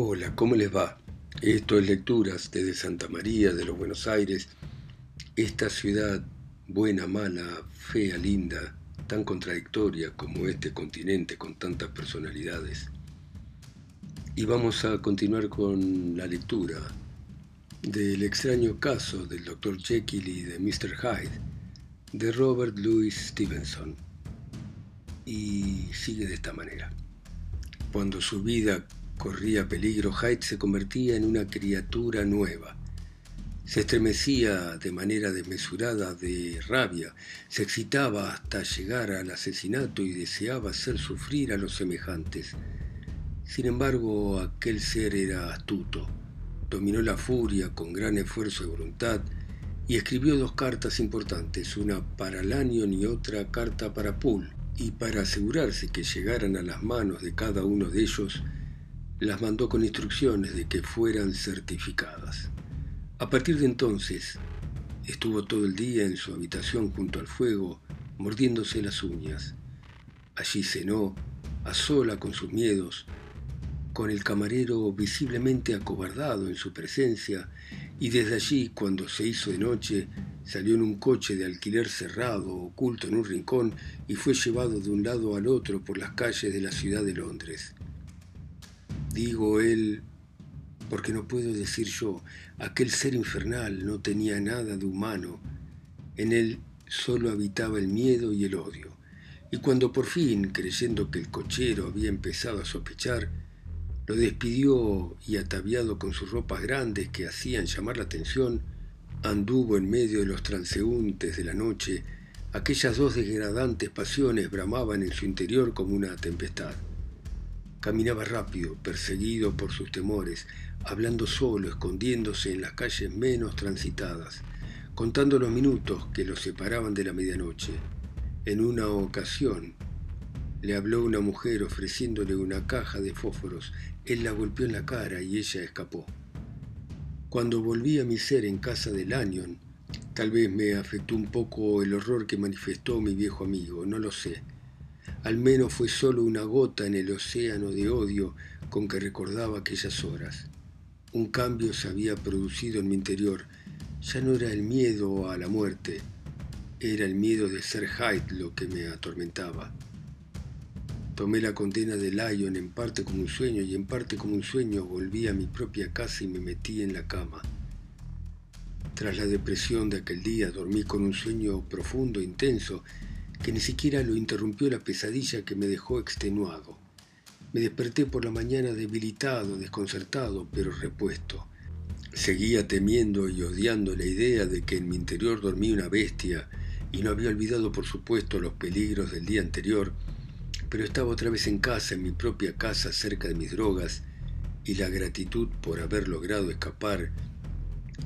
Hola, ¿cómo les va? Esto es Lecturas desde Santa María de los Buenos Aires, esta ciudad buena, mala, fea, linda, tan contradictoria como este continente con tantas personalidades. Y vamos a continuar con la lectura del extraño caso del Dr. Jekyll y de Mr. Hyde de Robert Louis Stevenson. Y sigue de esta manera. Cuando su vida corría peligro, Hyde se convertía en una criatura nueva. Se estremecía de manera desmesurada de rabia, se excitaba hasta llegar al asesinato y deseaba hacer sufrir a los semejantes. Sin embargo, aquel ser era astuto, dominó la furia con gran esfuerzo de voluntad y escribió dos cartas importantes, una para Lanyon y otra carta para Poole, y para asegurarse que llegaran a las manos de cada uno de ellos, las mandó con instrucciones de que fueran certificadas. A partir de entonces, estuvo todo el día en su habitación junto al fuego, mordiéndose las uñas. Allí cenó, a sola con sus miedos, con el camarero visiblemente acobardado en su presencia, y desde allí, cuando se hizo de noche, salió en un coche de alquiler cerrado, oculto en un rincón, y fue llevado de un lado al otro por las calles de la ciudad de Londres. Digo él, porque no puedo decir yo, aquel ser infernal no tenía nada de humano, en él solo habitaba el miedo y el odio. Y cuando por fin, creyendo que el cochero había empezado a sospechar, lo despidió y ataviado con sus ropas grandes que hacían llamar la atención, anduvo en medio de los transeúntes de la noche, aquellas dos degradantes pasiones bramaban en su interior como una tempestad. Caminaba rápido, perseguido por sus temores, hablando solo, escondiéndose en las calles menos transitadas, contando los minutos que lo separaban de la medianoche. En una ocasión le habló una mujer ofreciéndole una caja de fósforos. Él la golpeó en la cara y ella escapó. Cuando volví a mi ser en casa de Lanyon, tal vez me afectó un poco el horror que manifestó mi viejo amigo, no lo sé. Al menos fue solo una gota en el océano de odio con que recordaba aquellas horas. Un cambio se había producido en mi interior. Ya no era el miedo a la muerte, era el miedo de ser Hyde lo que me atormentaba. Tomé la condena de Lyon en parte como un sueño y en parte como un sueño volví a mi propia casa y me metí en la cama. Tras la depresión de aquel día dormí con un sueño profundo, intenso, que ni siquiera lo interrumpió la pesadilla que me dejó extenuado. Me desperté por la mañana debilitado, desconcertado, pero repuesto. Seguía temiendo y odiando la idea de que en mi interior dormía una bestia y no había olvidado, por supuesto, los peligros del día anterior, pero estaba otra vez en casa, en mi propia casa, cerca de mis drogas, y la gratitud por haber logrado escapar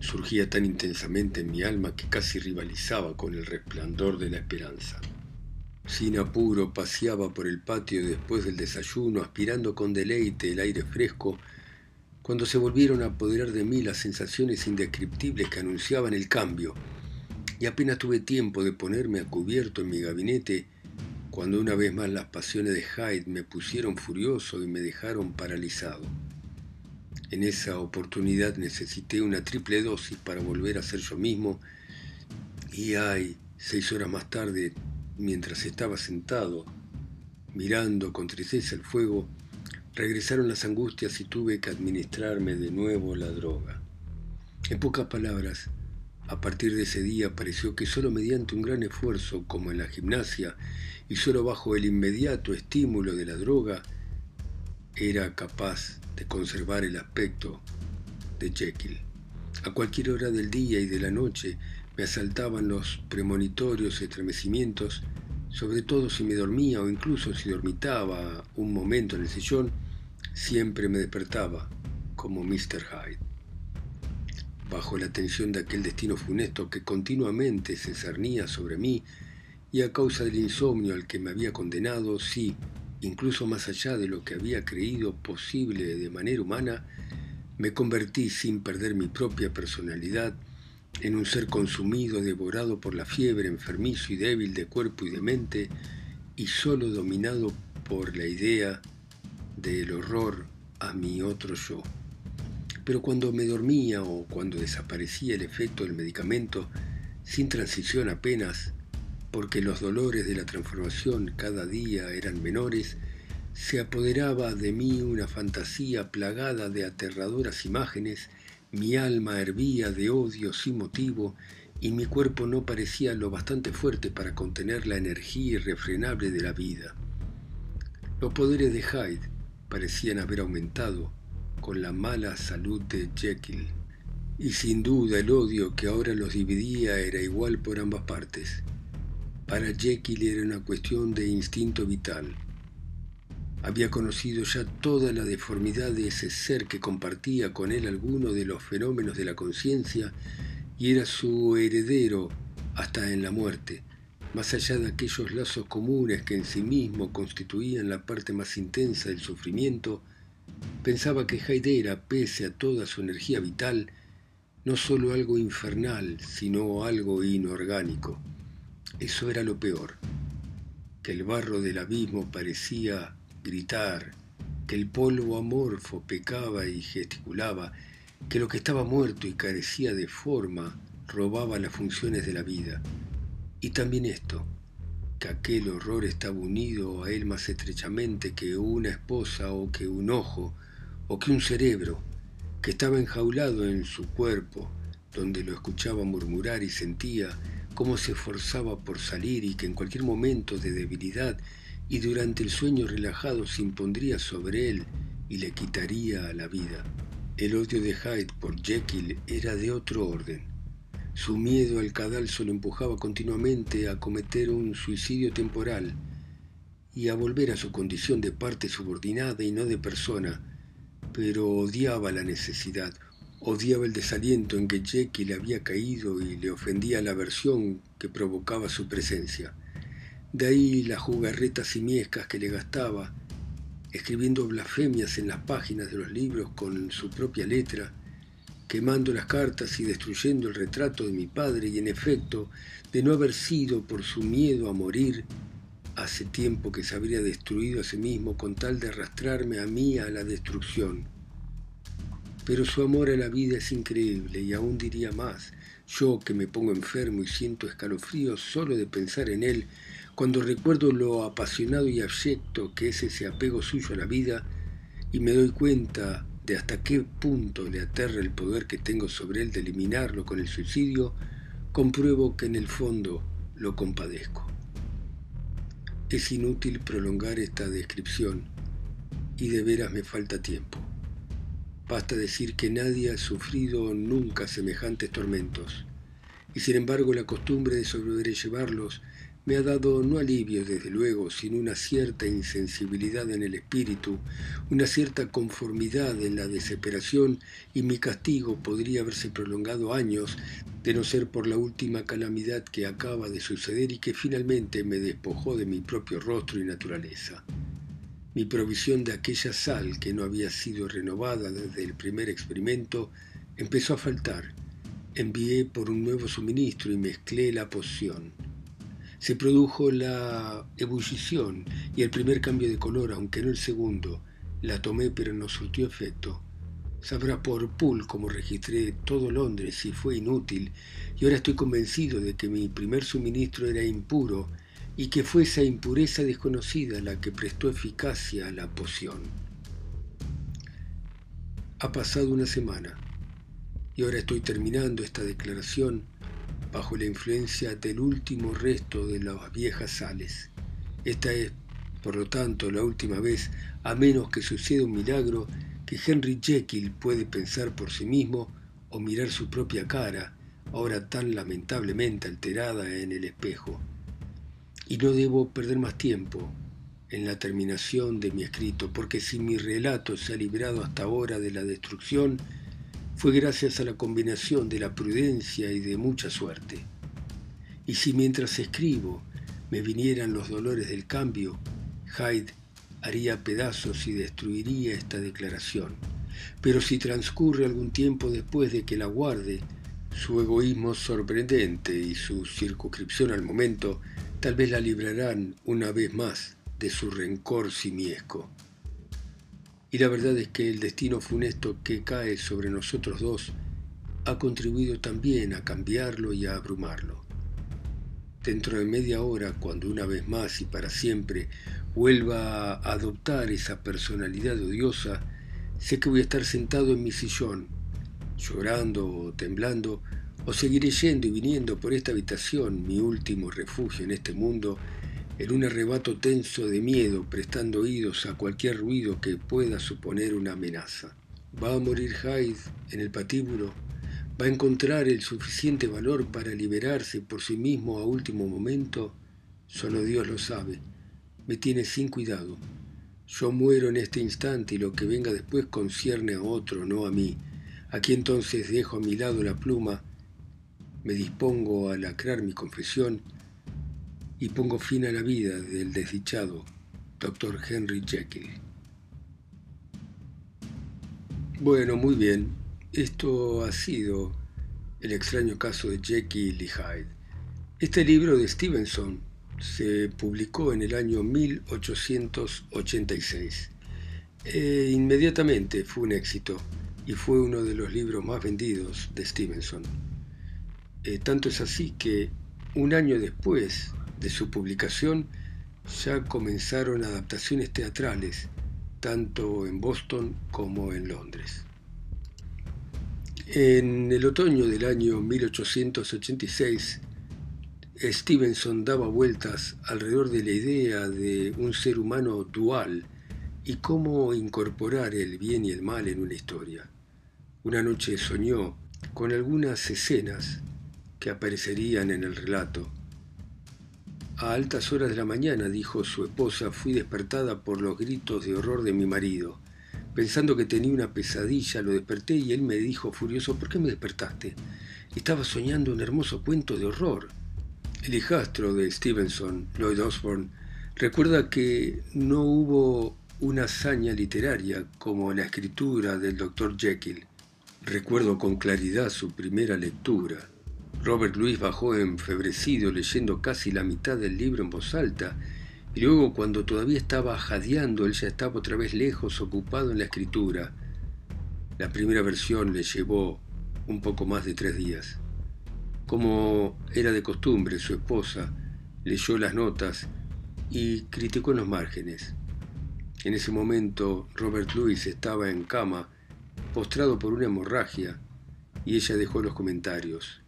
surgía tan intensamente en mi alma que casi rivalizaba con el resplandor de la esperanza. Sin apuro paseaba por el patio después del desayuno, aspirando con deleite el aire fresco, cuando se volvieron a apoderar de mí las sensaciones indescriptibles que anunciaban el cambio, y apenas tuve tiempo de ponerme a cubierto en mi gabinete, cuando una vez más las pasiones de Hyde me pusieron furioso y me dejaron paralizado. En esa oportunidad necesité una triple dosis para volver a ser yo mismo, y ay, seis horas más tarde mientras estaba sentado, mirando con tristeza el fuego, regresaron las angustias y tuve que administrarme de nuevo la droga. En pocas palabras, a partir de ese día pareció que solo mediante un gran esfuerzo, como en la gimnasia, y solo bajo el inmediato estímulo de la droga, era capaz de conservar el aspecto de Jekyll. A cualquier hora del día y de la noche me asaltaban los premonitorios estremecimientos, sobre todo si me dormía o incluso si dormitaba un momento en el sillón, siempre me despertaba como Mr. Hyde. Bajo la tensión de aquel destino funesto que continuamente se cernía sobre mí y a causa del insomnio al que me había condenado, sí, incluso más allá de lo que había creído posible de manera humana, me convertí sin perder mi propia personalidad en un ser consumido, devorado por la fiebre, enfermizo y débil de cuerpo y de mente, y solo dominado por la idea del horror a mi otro yo. Pero cuando me dormía o cuando desaparecía el efecto del medicamento, sin transición apenas, porque los dolores de la transformación cada día eran menores, se apoderaba de mí una fantasía plagada de aterradoras imágenes, mi alma hervía de odio sin motivo y mi cuerpo no parecía lo bastante fuerte para contener la energía irrefrenable de la vida. Los poderes de Hyde parecían haber aumentado con la mala salud de Jekyll, y sin duda el odio que ahora los dividía era igual por ambas partes. Para Jekyll era una cuestión de instinto vital. Había conocido ya toda la deformidad de ese ser que compartía con él alguno de los fenómenos de la conciencia y era su heredero hasta en la muerte, más allá de aquellos lazos comunes que en sí mismo constituían la parte más intensa del sufrimiento, pensaba que Haidera, pese a toda su energía vital, no sólo algo infernal, sino algo inorgánico. Eso era lo peor, que el barro del abismo parecía gritar, que el polvo amorfo pecaba y gesticulaba, que lo que estaba muerto y carecía de forma robaba las funciones de la vida. Y también esto, que aquel horror estaba unido a él más estrechamente que una esposa o que un ojo o que un cerebro, que estaba enjaulado en su cuerpo, donde lo escuchaba murmurar y sentía cómo se esforzaba por salir y que en cualquier momento de debilidad y durante el sueño relajado se impondría sobre él y le quitaría la vida. El odio de Hyde por Jekyll era de otro orden. Su miedo al cadalso lo empujaba continuamente a cometer un suicidio temporal y a volver a su condición de parte subordinada y no de persona, pero odiaba la necesidad, odiaba el desaliento en que Jekyll había caído y le ofendía la aversión que provocaba su presencia. De ahí las jugarretas simiescas que le gastaba, escribiendo blasfemias en las páginas de los libros con su propia letra, quemando las cartas y destruyendo el retrato de mi padre y en efecto, de no haber sido por su miedo a morir, hace tiempo que se habría destruido a sí mismo con tal de arrastrarme a mí a la destrucción. Pero su amor a la vida es increíble y aún diría más, yo que me pongo enfermo y siento escalofríos solo de pensar en él, cuando recuerdo lo apasionado y abyecto que es ese apego suyo a la vida y me doy cuenta de hasta qué punto le aterra el poder que tengo sobre él de eliminarlo con el suicidio, compruebo que en el fondo lo compadezco. Es inútil prolongar esta descripción y de veras me falta tiempo. Basta decir que nadie ha sufrido nunca semejantes tormentos, y sin embargo la costumbre de sobrellevarlos me ha dado no alivio, desde luego, sino una cierta insensibilidad en el espíritu, una cierta conformidad en la desesperación, y mi castigo podría haberse prolongado años, de no ser por la última calamidad que acaba de suceder y que finalmente me despojó de mi propio rostro y naturaleza. Mi provisión de aquella sal que no había sido renovada desde el primer experimento empezó a faltar. Envié por un nuevo suministro y mezclé la poción se produjo la ebullición y el primer cambio de color, aunque no el segundo. La tomé pero no surtió efecto. Sabrá por Pool cómo registré todo Londres y fue inútil, y ahora estoy convencido de que mi primer suministro era impuro y que fue esa impureza desconocida la que prestó eficacia a la poción. Ha pasado una semana y ahora estoy terminando esta declaración bajo la influencia del último resto de las viejas sales. Esta es, por lo tanto, la última vez, a menos que suceda un milagro, que Henry Jekyll puede pensar por sí mismo o mirar su propia cara, ahora tan lamentablemente alterada en el espejo. Y no debo perder más tiempo en la terminación de mi escrito, porque si mi relato se ha librado hasta ahora de la destrucción, fue gracias a la combinación de la prudencia y de mucha suerte. Y si mientras escribo me vinieran los dolores del cambio, Hyde haría pedazos y destruiría esta declaración. Pero si transcurre algún tiempo después de que la guarde, su egoísmo sorprendente y su circunscripción al momento tal vez la librarán una vez más de su rencor simiesco. y la verdad es que el destino funesto que cae sobre nosotros dos ha contribuido también a cambiarlo y a abrumarlo. Dentro de media hora, cuando una vez más y para siempre vuelva a adoptar esa personalidad odiosa, sé que voy a estar sentado en mi sillón, llorando o temblando, o seguiré yendo y viniendo por esta habitación, mi último refugio en este mundo, en un arrebato tenso de miedo, prestando oídos a cualquier ruido que pueda suponer una amenaza. ¿Va a morir Hyde en el patíbulo? ¿Va a encontrar el suficiente valor para liberarse por sí mismo a último momento? Solo Dios lo sabe. Me tiene sin cuidado. Yo muero en este instante y lo que venga después concierne a otro, no a mí. Aquí entonces dejo a mi lado la pluma, me dispongo a lacrar mi confesión y pongo fin a la vida del desdichado Dr. Henry Jekyll. Bueno, muy bien. Esto ha sido el extraño caso de Jekyll y Hyde. Este libro de Stevenson se publicó en el año 1886. E inmediatamente fue un éxito y fue uno de los libros más vendidos de Stevenson. Eh, tanto es así que un año después de su publicación ya comenzaron adaptaciones teatrales, tanto en Boston como en Londres. En el otoño del año 1886, Stevenson daba vueltas alrededor de la idea de un ser humano dual y cómo incorporar el bien y el mal en una historia. Una noche soñó con algunas escenas que aparecerían en el relato a altas horas de la mañana, dijo su esposa, fui despertada por los gritos de horror de mi marido. Pensando que tenía una pesadilla, lo desperté y él me dijo furioso, ¿por qué me despertaste? Estaba soñando un hermoso cuento de horror. El hijastro de Stevenson, Lloyd Osborne, recuerda que no hubo una hazaña literaria como la escritura del Dr. Jekyll. Recuerdo con claridad su primera lectura, Robert Louis bajó enfebrecido leyendo casi la mitad del libro en voz alta, y luego cuando todavía estaba jadeando, él ya estaba otra vez lejos, ocupado en la escritura. La primera versión le llevó un poco más de tres días. Como era de costumbre, su esposa leyó las notas y criticó en los márgenes. En ese momento, Robert Louis estaba en cama, postrado por una hemorragia, y ella dejó los comentarios.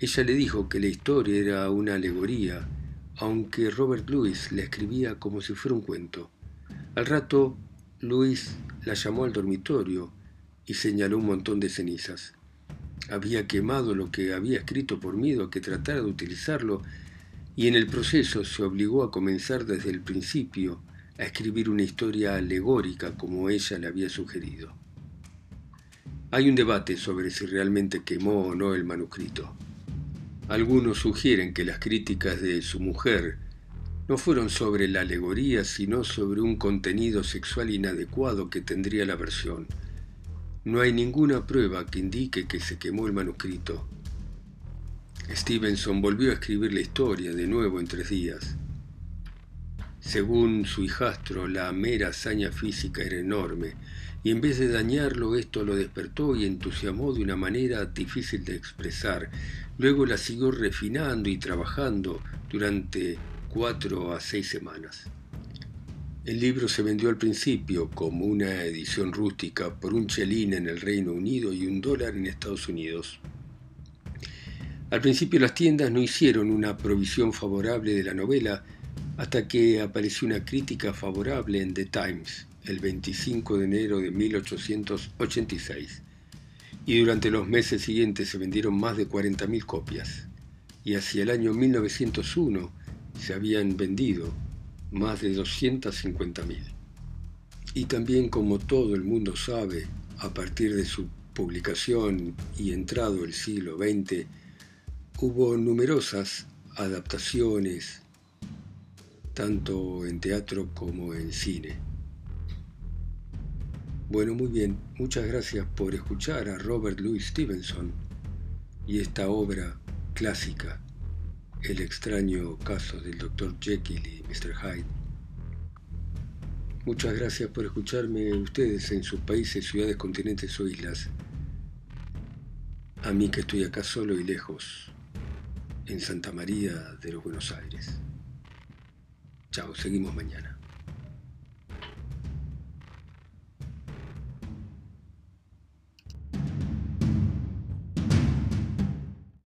Ella le dijo que la historia era una alegoría, aunque Robert Louis la escribía como si fuera un cuento. Al rato, Louis la llamó al dormitorio y señaló un montón de cenizas. Había quemado lo que había escrito por miedo a que tratara de utilizarlo y en el proceso se obligó a comenzar desde el principio a escribir una historia alegórica como ella le había sugerido. Hay un debate sobre si realmente quemó o no el manuscrito. Algunos sugieren que las críticas de su mujer no fueron sobre la alegoría, sino sobre un contenido sexual inadecuado que tendría la versión. No hay ninguna prueba que indique que se quemó el manuscrito. Stevenson volvió a escribir la historia de nuevo en tres días. Según su hijastro, la mera hazaña física era enorme, y en vez de dañarlo esto lo despertó y entusiasmó de una manera difícil de expresar. Luego la siguió refinando y trabajando durante cuatro a seis semanas. El libro se vendió al principio como una edición rústica por un chelín en el Reino Unido y un dólar en Estados Unidos. Al principio las tiendas no hicieron una provisión favorable de la novela hasta que apareció una crítica favorable en The Times el 25 de enero de 1886, y durante los meses siguientes se vendieron más de 40.000 copias, y hacia el año 1901 se habían vendido más de 250.000. Y también, como todo el mundo sabe, a partir de su publicación y entrado el siglo XX, hubo numerosas adaptaciones, tanto en teatro como en cine. Bueno, muy bien, muchas gracias por escuchar a Robert Louis Stevenson y esta obra clásica, El extraño caso del Dr. Jekyll y Mr. Hyde. Muchas gracias por escucharme ustedes en sus países, ciudades, continentes o islas. A mí que estoy acá solo y lejos, en Santa María de los Buenos Aires. Chao, seguimos mañana.